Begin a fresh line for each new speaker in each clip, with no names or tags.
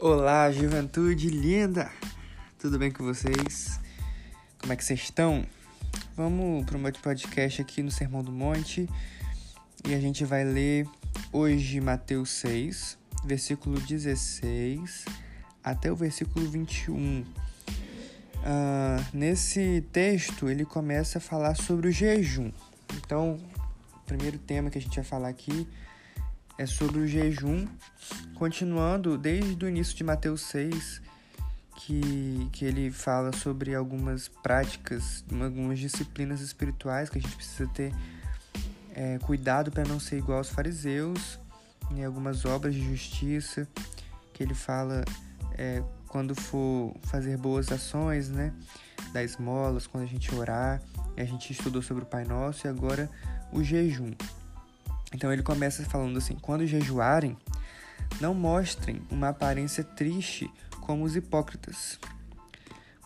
Olá, juventude linda! Tudo bem com vocês? Como é que vocês estão? Vamos para meu podcast aqui no Sermão do Monte e a gente vai ler hoje Mateus 6, versículo 16 até o versículo 21. Uh, nesse texto, ele começa a falar sobre o jejum. Então, o primeiro tema que a gente vai falar aqui é sobre o jejum, continuando desde o início de Mateus 6, que, que ele fala sobre algumas práticas, algumas disciplinas espirituais que a gente precisa ter é, cuidado para não ser igual aos fariseus, em algumas obras de justiça, que ele fala é, quando for fazer boas ações, né? Da esmolas, quando a gente orar, a gente estudou sobre o Pai Nosso e agora o jejum. Então ele começa falando assim: quando jejuarem, não mostrem uma aparência triste como os hipócritas,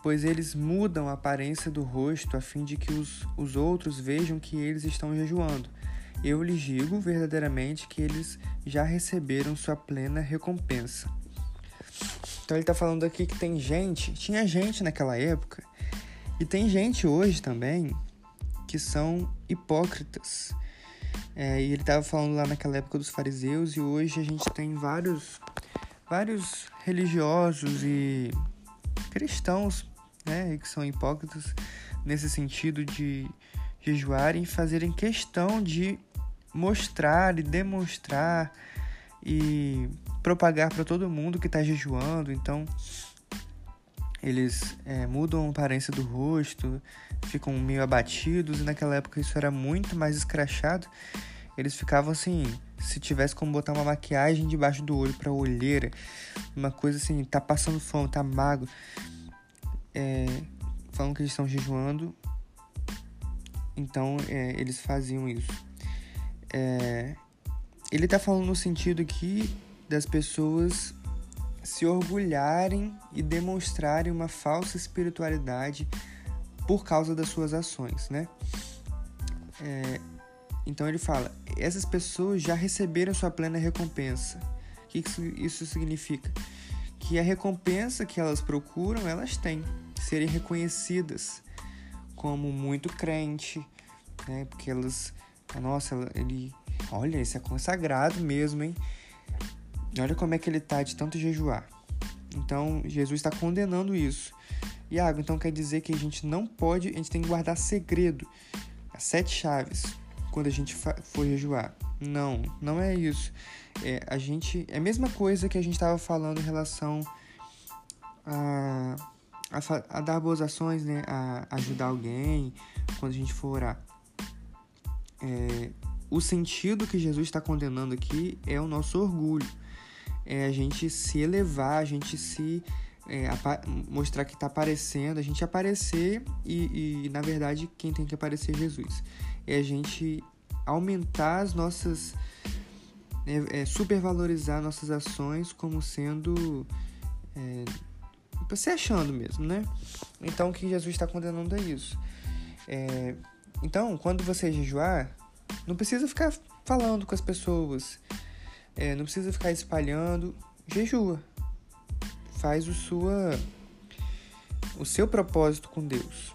pois eles mudam a aparência do rosto a fim de que os, os outros vejam que eles estão jejuando. Eu lhes digo verdadeiramente que eles já receberam sua plena recompensa. Então ele está falando aqui que tem gente, tinha gente naquela época, e tem gente hoje também que são hipócritas é, e ele estava falando lá naquela época dos fariseus e hoje a gente tem vários, vários religiosos e cristãos, né, que são hipócritas nesse sentido de jejuarem e fazerem questão de mostrar e demonstrar e propagar para todo mundo que está jejuando. Então, eles é, mudam a aparência do rosto, ficam meio abatidos, e naquela época isso era muito mais escrachado. Eles ficavam assim, se tivesse como botar uma maquiagem debaixo do olho para olheira, uma coisa assim, tá passando fome, tá magro. É, falam que eles estão jejuando, então é, eles faziam isso. É, ele tá falando no sentido aqui das pessoas se orgulharem e demonstrarem uma falsa espiritualidade por causa das suas ações, né? É, então ele fala: essas pessoas já receberam sua plena recompensa. O que isso significa? Que a recompensa que elas procuram, elas têm. Serem reconhecidas como muito crente, né? Porque elas, nossa, ele, olha, esse é consagrado mesmo, hein? Olha como é que ele tá de tanto jejuar. Então, Jesus está condenando isso. Iago, então quer dizer que a gente não pode, a gente tem que guardar segredo, as sete chaves, quando a gente for jejuar. Não, não é isso. É, a gente, é a mesma coisa que a gente estava falando em relação a, a, a, dar boas ações, né? A ajudar alguém quando a gente for orar. É, o sentido que Jesus está condenando aqui é o nosso orgulho é a gente se elevar, a gente se é, mostrar que está aparecendo, a gente aparecer e, e, na verdade, quem tem que aparecer é Jesus. É a gente aumentar as nossas. É, é supervalorizar nossas ações como sendo. É, se achando mesmo, né? Então, o que Jesus está condenando é isso. É, então, quando você jejuar, não precisa ficar falando com as pessoas é, não precisa ficar espalhando. Jejua. Faz o sua o seu propósito com Deus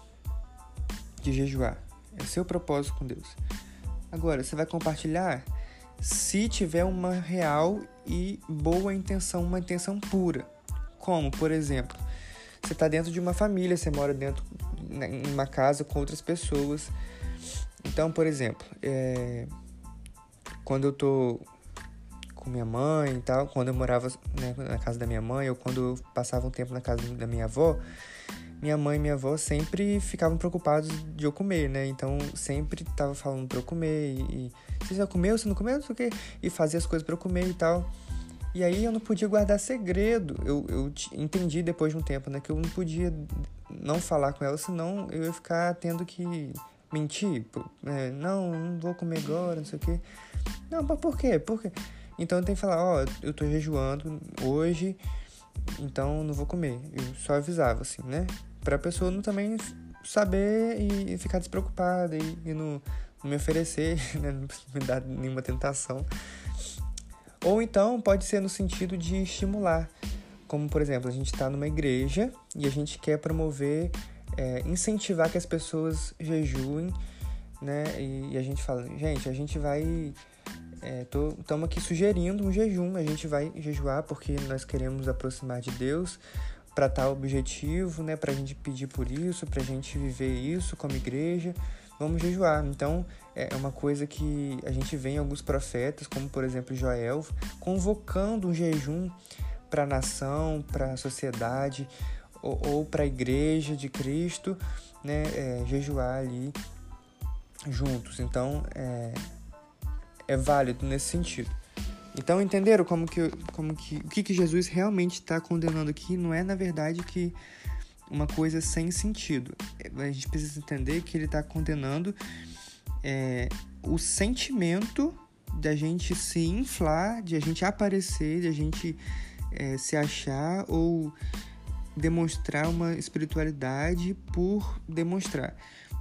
de jejuar. É o seu propósito com Deus. Agora, você vai compartilhar se tiver uma real e boa intenção, uma intenção pura. Como, por exemplo, você está dentro de uma família, você mora dentro né, em uma casa com outras pessoas. Então, por exemplo, é, quando eu tô com minha mãe e tal, quando eu morava né, na casa da minha mãe ou quando eu passava um tempo na casa da minha avó, minha mãe e minha avó sempre ficavam preocupados de eu comer, né? Então sempre tava falando pra eu comer e, e você já comeu, você não comeu, não sei o quê, e fazia as coisas para eu comer e tal. E aí eu não podia guardar segredo. Eu, eu entendi depois de um tempo, né, que eu não podia não falar com ela, senão eu ia ficar tendo que mentir. É, não, não vou comer agora, não sei o quê. Não, mas por quê? Por quê? Então tem que falar, ó, oh, eu tô jejuando hoje, então não vou comer. Eu só avisava, assim, né? Pra pessoa não também saber e ficar despreocupada e, e não, não, me oferecer, né? Não me dar nenhuma tentação. Ou então pode ser no sentido de estimular. como por exemplo, a gente está numa igreja e a gente quer promover, é, incentivar que as pessoas jejuem, né? E, e, a gente fala, gente, a gente vai. Estamos é, aqui sugerindo um jejum, a gente vai jejuar porque nós queremos aproximar de Deus para tal objetivo, né? Para a gente pedir por isso, para a gente viver isso como igreja, vamos jejuar. Então é uma coisa que a gente vê em alguns profetas, como por exemplo Joel, convocando um jejum para a nação, para a sociedade ou, ou para a igreja de Cristo, né, é, jejuar ali juntos. Então é, é válido nesse sentido. Então entenderam como que, como que o que, que Jesus realmente está condenando aqui não é na verdade que uma coisa sem sentido. A gente precisa entender que ele está condenando é, o sentimento da gente se inflar, de a gente aparecer, de a gente é, se achar ou demonstrar uma espiritualidade por demonstrar.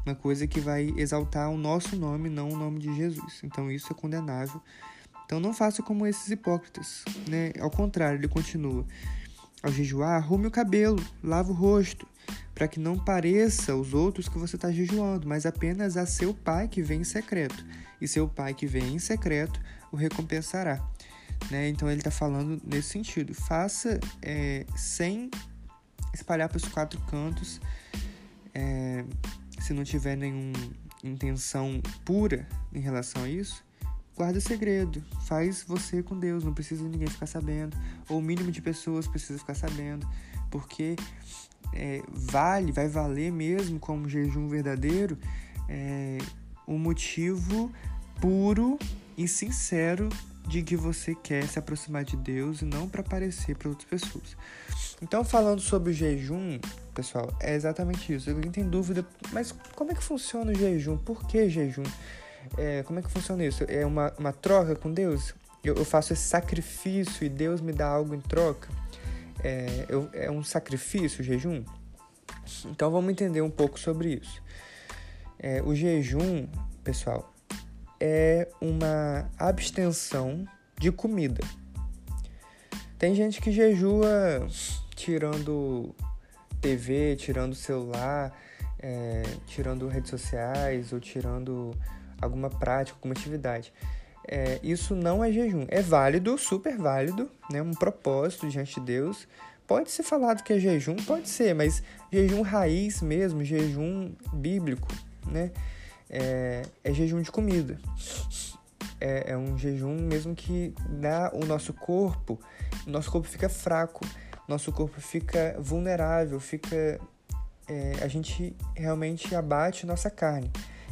Uma coisa que vai exaltar o nosso nome, não o nome de Jesus. Então isso é condenável. Então não faça como esses hipócritas, né? Ao contrário, ele continua. Ao jejuar, arrume o cabelo, lava o rosto, para que não pareça aos outros que você está jejuando, mas apenas a seu pai que vem em secreto. E seu pai que vem em secreto o recompensará. Né? Então ele está falando nesse sentido. Faça é, sem espalhar para os quatro cantos, é, se não tiver nenhuma intenção pura em relação a isso, guarda segredo, faz você com Deus, não precisa ninguém ficar sabendo, ou o mínimo de pessoas precisa ficar sabendo, porque é, vale, vai valer mesmo como jejum verdadeiro é, o motivo puro e sincero de que você quer se aproximar de Deus e não para aparecer para outras pessoas. Então, falando sobre o jejum, pessoal, é exatamente isso. Alguém tem dúvida, mas como é que funciona o jejum? Por que jejum? É, como é que funciona isso? É uma, uma troca com Deus? Eu, eu faço esse sacrifício e Deus me dá algo em troca? É, eu, é um sacrifício o jejum? Então, vamos entender um pouco sobre isso. É, o jejum, pessoal, é uma abstenção de comida. Tem gente que jejua tirando TV, tirando celular, é, tirando redes sociais ou tirando alguma prática, alguma atividade. É, isso não é jejum. É válido, super válido, né? um propósito diante de Deus. Pode ser falado que é jejum, pode ser, mas jejum raiz mesmo, jejum bíblico, né? É, é jejum de comida. É, é, um jejum mesmo que dá o nosso corpo, nosso corpo fica fraco, nosso corpo fica vulnerável, fica é, a gente realmente abate nossa carne.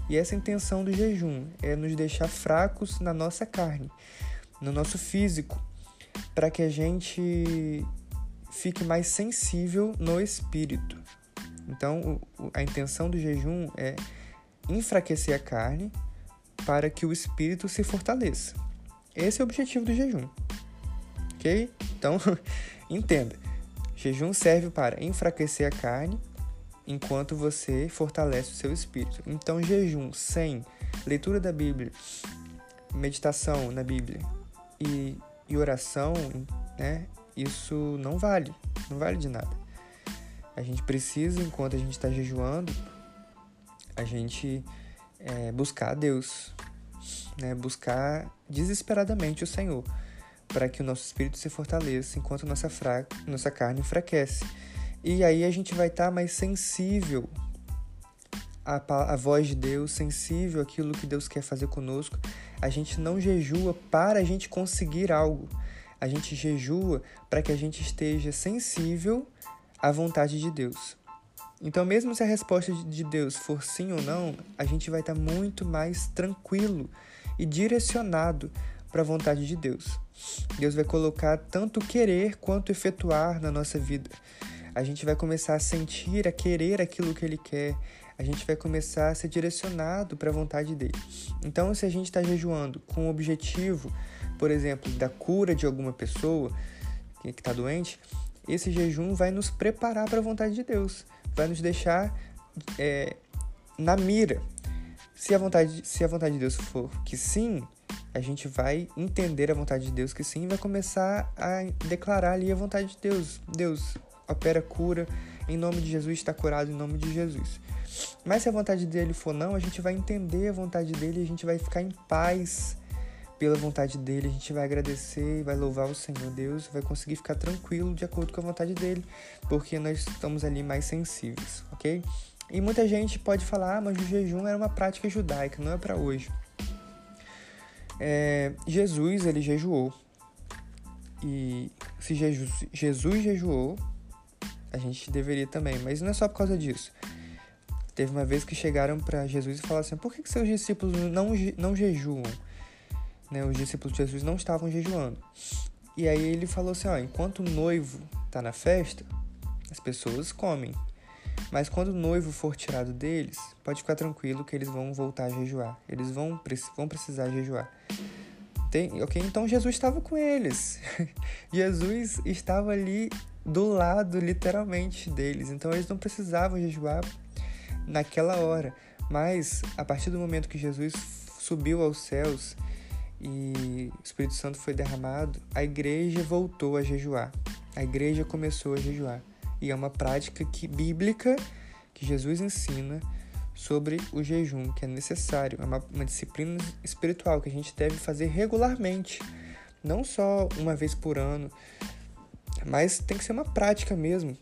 E essa é intenção do jejum é nos deixar fracos na nossa carne, no nosso físico, para que a gente fique mais sensível no espírito. Então, a intenção do jejum é enfraquecer a carne para que o espírito se fortaleça. Esse é o objetivo do jejum. Ok? Então, entenda. Jejum serve para enfraquecer a carne enquanto você fortalece o seu espírito. Então, jejum sem leitura da Bíblia, meditação na Bíblia e, e oração, né? Isso não vale, não vale de nada. A gente precisa, enquanto a gente está jejuando, a gente é, buscar Deus, né? buscar desesperadamente o Senhor, para que o nosso espírito se fortaleça enquanto nossa, fra... nossa carne enfraquece. E aí a gente vai estar tá mais sensível à, à voz de Deus, sensível àquilo que Deus quer fazer conosco. A gente não jejua para a gente conseguir algo. A gente jejua para que a gente esteja sensível à vontade de Deus. Então, mesmo se a resposta de Deus for sim ou não, a gente vai estar muito mais tranquilo e direcionado para a vontade de Deus. Deus vai colocar tanto querer quanto efetuar na nossa vida. A gente vai começar a sentir, a querer aquilo que Ele quer. A gente vai começar a ser direcionado para a vontade dele. Então, se a gente está jejuando com o objetivo, por exemplo, da cura de alguma pessoa que está doente, esse jejum vai nos preparar para a vontade de Deus vai nos deixar é, na mira. Se a, vontade, se a vontade de Deus for que sim, a gente vai entender a vontade de Deus que sim, e vai começar a declarar ali a vontade de Deus. Deus opera cura, em nome de Jesus está curado em nome de Jesus. Mas se a vontade dele for não, a gente vai entender a vontade dele, a gente vai ficar em paz pela vontade dele, a gente vai agradecer, vai louvar o Senhor Deus, vai conseguir ficar tranquilo de acordo com a vontade dele, porque nós estamos ali mais sensíveis, ok? E muita gente pode falar, ah, mas o jejum era uma prática judaica, não é para hoje. É, Jesus, ele jejuou. E se Jesus, Jesus jejuou, a gente deveria também, mas não é só por causa disso. Teve uma vez que chegaram para Jesus e falaram assim: por que, que seus discípulos não, não jejuam? Né, os discípulos de Jesus não estavam jejuando. E aí ele falou assim: ó, enquanto o noivo está na festa, as pessoas comem. Mas quando o noivo for tirado deles, pode ficar tranquilo que eles vão voltar a jejuar. Eles vão, vão precisar jejuar. Tem, ok? Então Jesus estava com eles. Jesus estava ali do lado, literalmente, deles. Então eles não precisavam jejuar naquela hora. Mas a partir do momento que Jesus subiu aos céus, e o Espírito Santo foi derramado, a igreja voltou a jejuar. A igreja começou a jejuar. E é uma prática que, bíblica que Jesus ensina sobre o jejum, que é necessário. É uma, uma disciplina espiritual que a gente deve fazer regularmente. Não só uma vez por ano, mas tem que ser uma prática mesmo.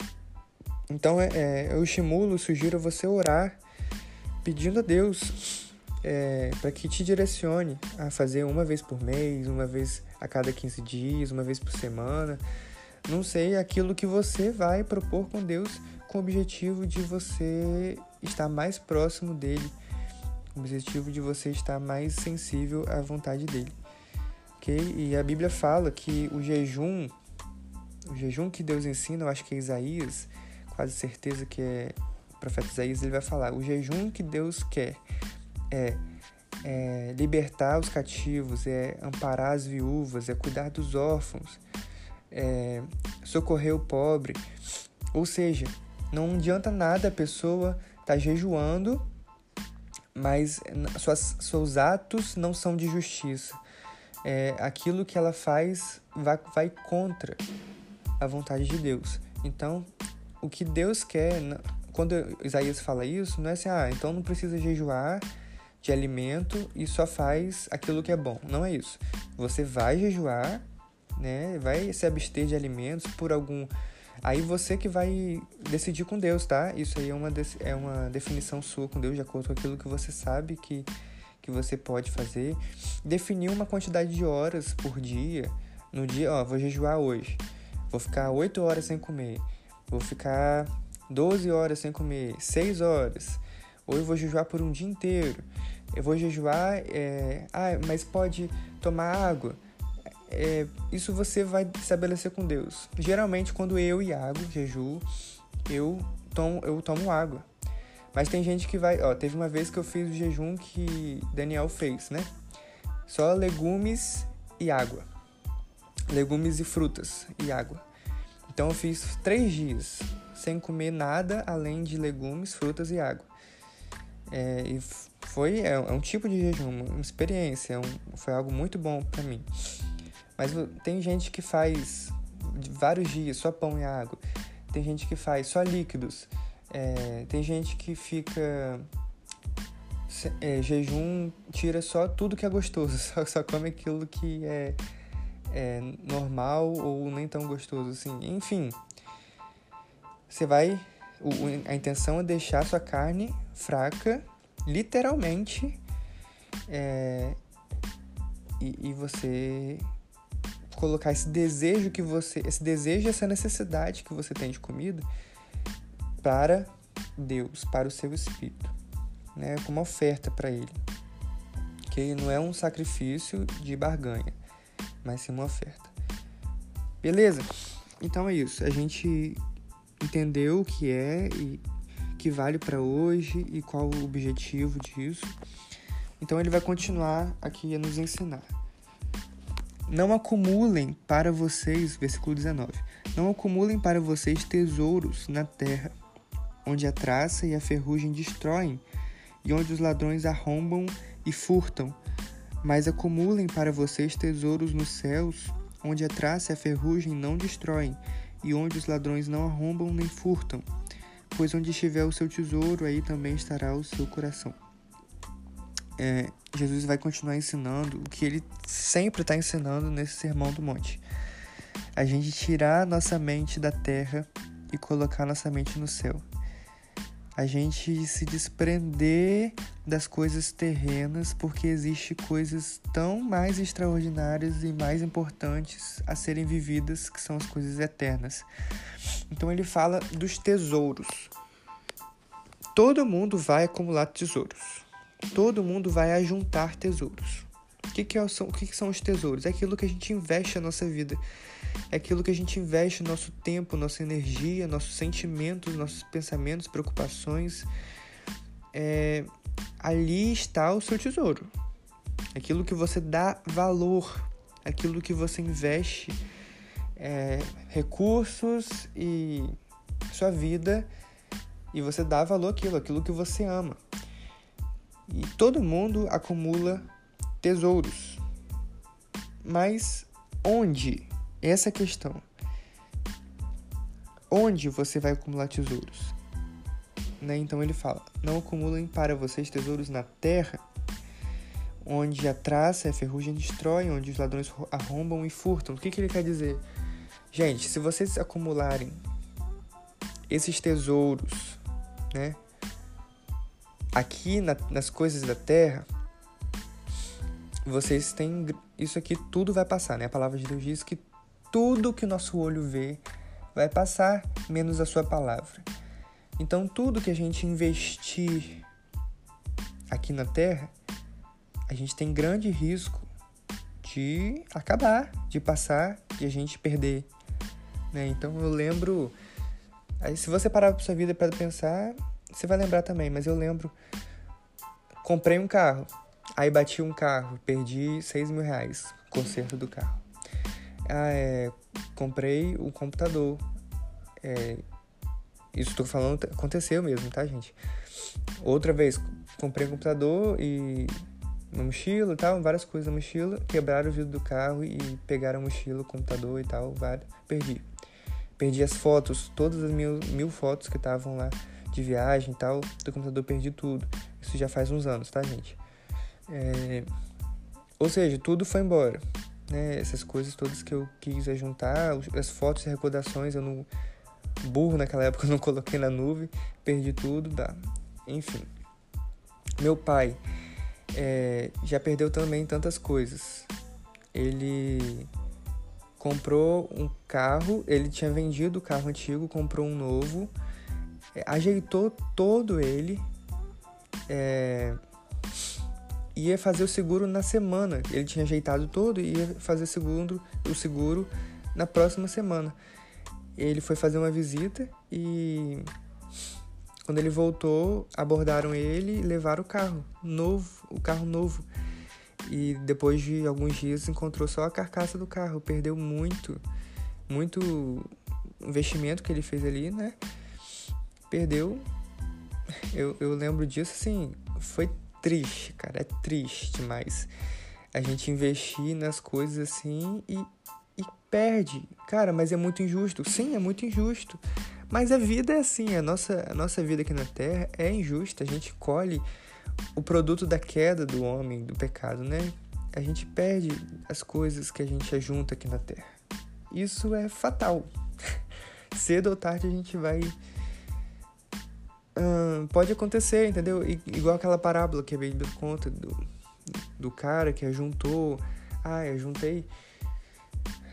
Então é, é, eu estimulo, sugiro você orar pedindo a Deus é, para que te direcione a fazer uma vez por mês, uma vez a cada 15 dias, uma vez por semana. Não sei, aquilo que você vai propor com Deus com o objetivo de você estar mais próximo dele, o objetivo de você estar mais sensível à vontade dele. Ok? E a Bíblia fala que o jejum, o jejum que Deus ensina, eu acho que é Isaías, quase certeza que é o profeta Isaías, ele vai falar: o jejum que Deus quer é, é libertar os cativos, é amparar as viúvas, é cuidar dos órfãos, é socorrer o pobre. Ou seja, não adianta nada a pessoa estar tá jejuando, mas suas, seus atos não são de justiça. É, aquilo que ela faz vai, vai contra a vontade de Deus. Então, o que Deus quer, quando Isaías fala isso, não é assim, ah, então não precisa jejuar de alimento e só faz aquilo que é bom. Não é isso. Você vai jejuar, né? Vai se abster de alimentos por algum. Aí você que vai decidir com Deus, tá? Isso aí é uma, é uma definição sua com Deus, de acordo com aquilo que você sabe que, que você pode fazer. Definir uma quantidade de horas por dia. No dia, ó, vou jejuar hoje. Vou ficar 8 horas sem comer. Vou ficar 12 horas sem comer. 6 horas. Ou eu vou jejuar por um dia inteiro. Eu vou jejuar, é... ah, mas pode tomar água. É... isso você vai estabelecer com Deus. Geralmente, quando eu e Iago jejuo, eu tomo, eu tomo água. Mas tem gente que vai. Ó, teve uma vez que eu fiz o jejum que Daniel fez, né? Só legumes e água. Legumes e frutas e água. Então eu fiz três dias sem comer nada além de legumes, frutas e água. É, e foi é, é, um tipo de jejum, uma experiência, é um, foi algo muito bom para mim. Mas tem gente que faz vários dias só pão e água. Tem gente que faz só líquidos. É, tem gente que fica é, jejum tira só tudo que é gostoso, só, só come aquilo que é, é normal ou nem tão gostoso assim. Enfim, você vai o, a intenção é deixar sua carne fraca, literalmente, é, e, e você colocar esse desejo que você, esse desejo, essa necessidade que você tem de comida para Deus, para o seu espírito, né, como oferta para Ele, que não é um sacrifício de barganha, mas sim uma oferta. Beleza? Então é isso. A gente entendeu o que é e que vale para hoje e qual o objetivo disso. Então ele vai continuar aqui a nos ensinar. Não acumulem para vocês, versículo 19. Não acumulem para vocês tesouros na terra, onde a traça e a ferrugem destroem, e onde os ladrões arrombam e furtam. Mas acumulem para vocês tesouros nos céus, onde a traça e a ferrugem não destroem, e onde os ladrões não arrombam nem furtam. Pois onde estiver o seu tesouro, aí também estará o seu coração. É, Jesus vai continuar ensinando o que ele sempre está ensinando nesse Sermão do Monte. A gente tirar nossa mente da terra e colocar nossa mente no céu a gente se desprender das coisas terrenas, porque existe coisas tão mais extraordinárias e mais importantes a serem vividas, que são as coisas eternas. Então ele fala dos tesouros. Todo mundo vai acumular tesouros. Todo mundo vai ajuntar tesouros. Que, que, é, são, o que, que são os tesouros? É aquilo que a gente investe na nossa vida é aquilo que a gente investe nosso tempo, nossa energia, nossos sentimentos, nossos pensamentos, preocupações. É, ali está o seu tesouro. Aquilo que você dá valor, aquilo que você investe é, recursos e sua vida e você dá valor àquilo, aquilo que você ama. E todo mundo acumula tesouros. Mas onde essa é questão. Onde você vai acumular tesouros? Né? Então ele fala: Não acumulem para vocês tesouros na terra, onde a traça e a ferrugem destrói, onde os ladrões arrombam e furtam. O que, que ele quer dizer? Gente, se vocês acumularem esses tesouros, né, aqui na, nas coisas da terra, vocês têm isso aqui tudo vai passar, né? A palavra de Deus diz que tudo que o nosso olho vê vai passar, menos a sua palavra. Então, tudo que a gente investir aqui na Terra, a gente tem grande risco de acabar, de passar, de a gente perder. Né? Então, eu lembro. Aí, se você parar para sua vida para pensar, você vai lembrar também, mas eu lembro. Comprei um carro, aí bati um carro, perdi 6 mil reais, conserto do carro. Ah, é, comprei o computador. É, isso estou falando aconteceu mesmo, tá, gente? Outra vez, comprei um computador e uma mochila e tal, várias coisas na mochila, quebraram o vidro do carro e pegaram a mochila, o computador e tal, perdi. Perdi as fotos, todas as mil, mil fotos que estavam lá de viagem e tal, do computador perdi tudo. Isso já faz uns anos, tá, gente? É... Ou seja, tudo foi embora né? Essas coisas todas que eu quis juntar, as fotos e recordações eu não burro naquela época eu não coloquei na nuvem, perdi tudo, tá? Enfim. Meu pai é, já perdeu também tantas coisas. Ele comprou um carro, ele tinha vendido o carro antigo, comprou um novo, é, ajeitou todo ele, é, ia fazer o seguro na semana. Ele tinha ajeitado todo e ia fazer segundo, o seguro na próxima semana. Ele foi fazer uma visita e quando ele voltou, abordaram ele e levaram o carro novo, o carro novo. E depois de alguns dias encontrou só a carcaça do carro, perdeu muito, muito investimento que ele fez ali, né? Perdeu. Eu, eu lembro disso assim, foi triste, cara. É triste, mas a gente investir nas coisas assim e, e perde. Cara, mas é muito injusto. Sim, é muito injusto. Mas a vida é assim, a nossa, a nossa vida aqui na Terra é injusta. A gente colhe o produto da queda do homem, do pecado, né? A gente perde as coisas que a gente ajunta aqui na Terra. Isso é fatal. Cedo ou tarde a gente vai pode acontecer, entendeu? Igual aquela parábola que a Bíblia conta do, do cara que ajuntou. Ah, eu juntei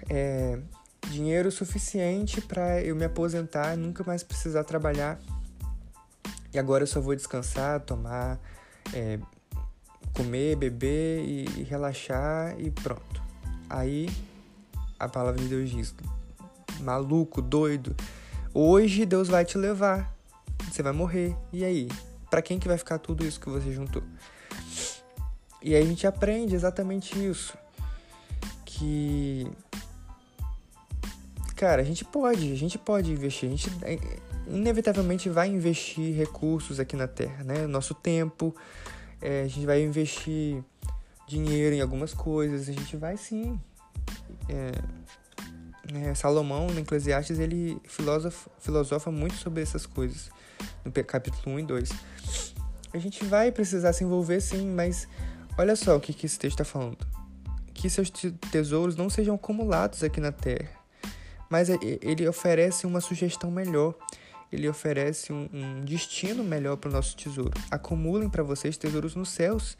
é, dinheiro suficiente para eu me aposentar nunca mais precisar trabalhar. E agora eu só vou descansar, tomar, é, comer, beber e, e relaxar e pronto. Aí a palavra de Deus diz: maluco, doido, hoje Deus vai te levar você vai morrer. E aí? Para quem que vai ficar tudo isso que você juntou? E aí a gente aprende exatamente isso. Que cara, a gente pode, a gente pode investir, a gente é, inevitavelmente vai investir recursos aqui na Terra, né? Nosso tempo, é, a gente vai investir dinheiro em algumas coisas, a gente vai sim. É, é, Salomão, no Eclesiastes, ele filosofa, filosofa muito sobre essas coisas, no capítulo 1 e 2. A gente vai precisar se envolver sim, mas olha só o que, que esse texto está falando. Que seus tesouros não sejam acumulados aqui na terra, mas ele oferece uma sugestão melhor. Ele oferece um, um destino melhor para o nosso tesouro. Acumulem para vocês tesouros nos céus,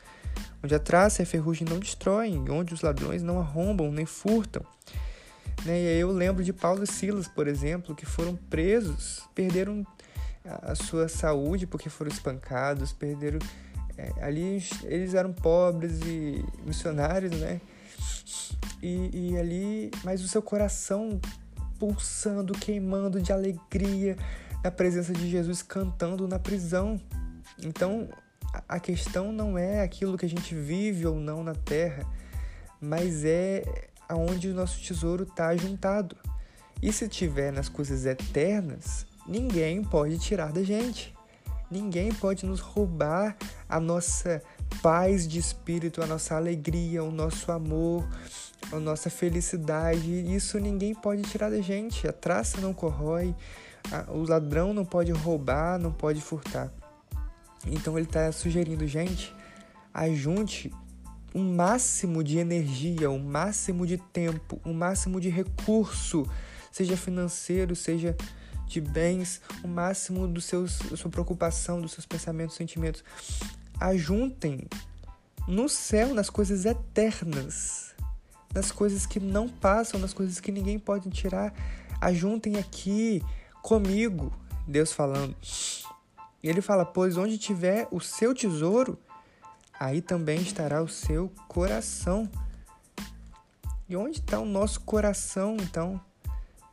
onde a traça e a ferrugem não destroem, onde os ladrões não arrombam nem furtam. Né? E aí eu lembro de Paulo e Silas, por exemplo, que foram presos, perderam a sua saúde porque foram espancados, perderam. É, ali eles eram pobres e missionários, né? E, e ali, mas o seu coração pulsando, queimando de alegria na presença de Jesus, cantando na prisão. Então, a questão não é aquilo que a gente vive ou não na terra, mas é aonde o nosso tesouro está juntado. E se tiver nas coisas eternas, ninguém pode tirar da gente. Ninguém pode nos roubar a nossa paz de espírito, a nossa alegria, o nosso amor, a nossa felicidade. Isso ninguém pode tirar da gente. A traça não corrói, a, o ladrão não pode roubar, não pode furtar. Então ele está sugerindo, gente, ajunte o máximo de energia, o máximo de tempo, o máximo de recurso, seja financeiro, seja de bens, o máximo do seus, da sua preocupação, dos seus pensamentos, sentimentos. Ajuntem no céu, nas coisas eternas, nas coisas que não passam, nas coisas que ninguém pode tirar. Ajuntem aqui comigo, Deus falando. E ele fala: Pois onde tiver o seu tesouro, aí também estará o seu coração. E onde está o nosso coração, então?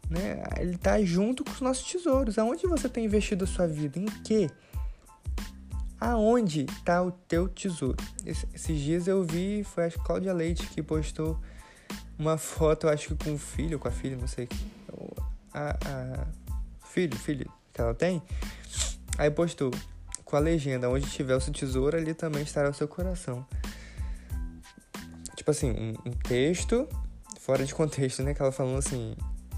Né? Ele está junto com os nossos tesouros. Aonde você tem investido a sua vida? Em quê? Aonde está o teu tesouro? Esses dias eu vi, foi a Cláudia Leite que postou uma foto, acho que com o filho, com a filha, não sei. A, a filho, filho que ela tem. Aí postou, com a legenda: Onde tiver o seu tesouro, ali também estará o seu coração. Tipo assim, um, um texto fora de contexto, né? Que ela falando assim: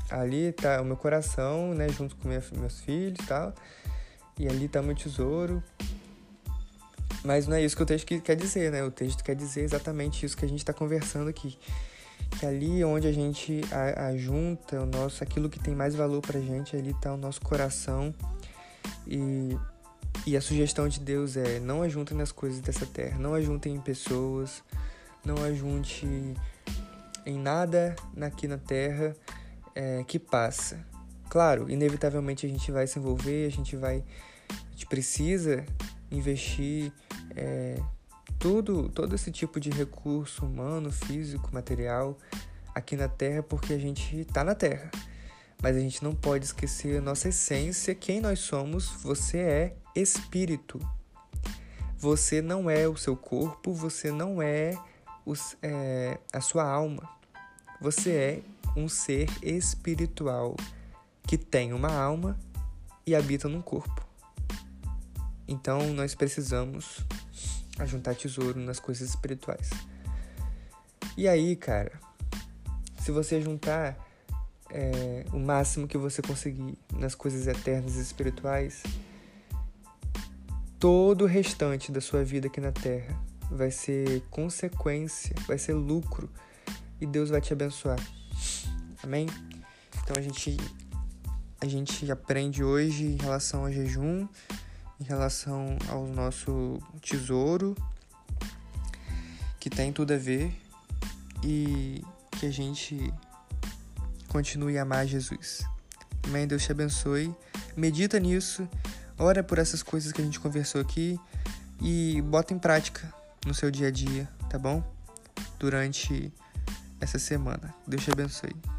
Ali tá o meu coração, né? Junto com minha, meus filhos e tal. E ali tá meu tesouro. Mas não é isso que o texto quer dizer, né? O texto quer dizer exatamente isso que a gente está conversando aqui. Que ali onde a gente ajunta o nosso, aquilo que tem mais valor pra gente, ali tá o nosso coração. E e a sugestão de Deus é: não ajuntem nas coisas dessa terra, não ajuntem em pessoas, não ajunte em nada aqui na terra é, que passa. Claro, inevitavelmente a gente vai se envolver, a gente vai, a gente precisa investir é, tudo, todo esse tipo de recurso humano, físico, material aqui na Terra, porque a gente está na Terra. Mas a gente não pode esquecer a nossa essência, quem nós somos. Você é espírito. Você não é o seu corpo, você não é, os, é a sua alma. Você é um ser espiritual que tem uma alma e habita num corpo. Então nós precisamos ajuntar tesouro nas coisas espirituais. E aí, cara, se você juntar é, o máximo que você conseguir nas coisas eternas e espirituais, todo o restante da sua vida aqui na Terra vai ser consequência, vai ser lucro e Deus vai te abençoar. Amém? Então a gente a gente aprende hoje em relação ao jejum, em relação ao nosso tesouro, que tem tudo a ver e que a gente continue a amar Jesus. Amém? Deus te abençoe. Medita nisso, ora por essas coisas que a gente conversou aqui e bota em prática no seu dia a dia, tá bom? Durante essa semana. Deus te abençoe.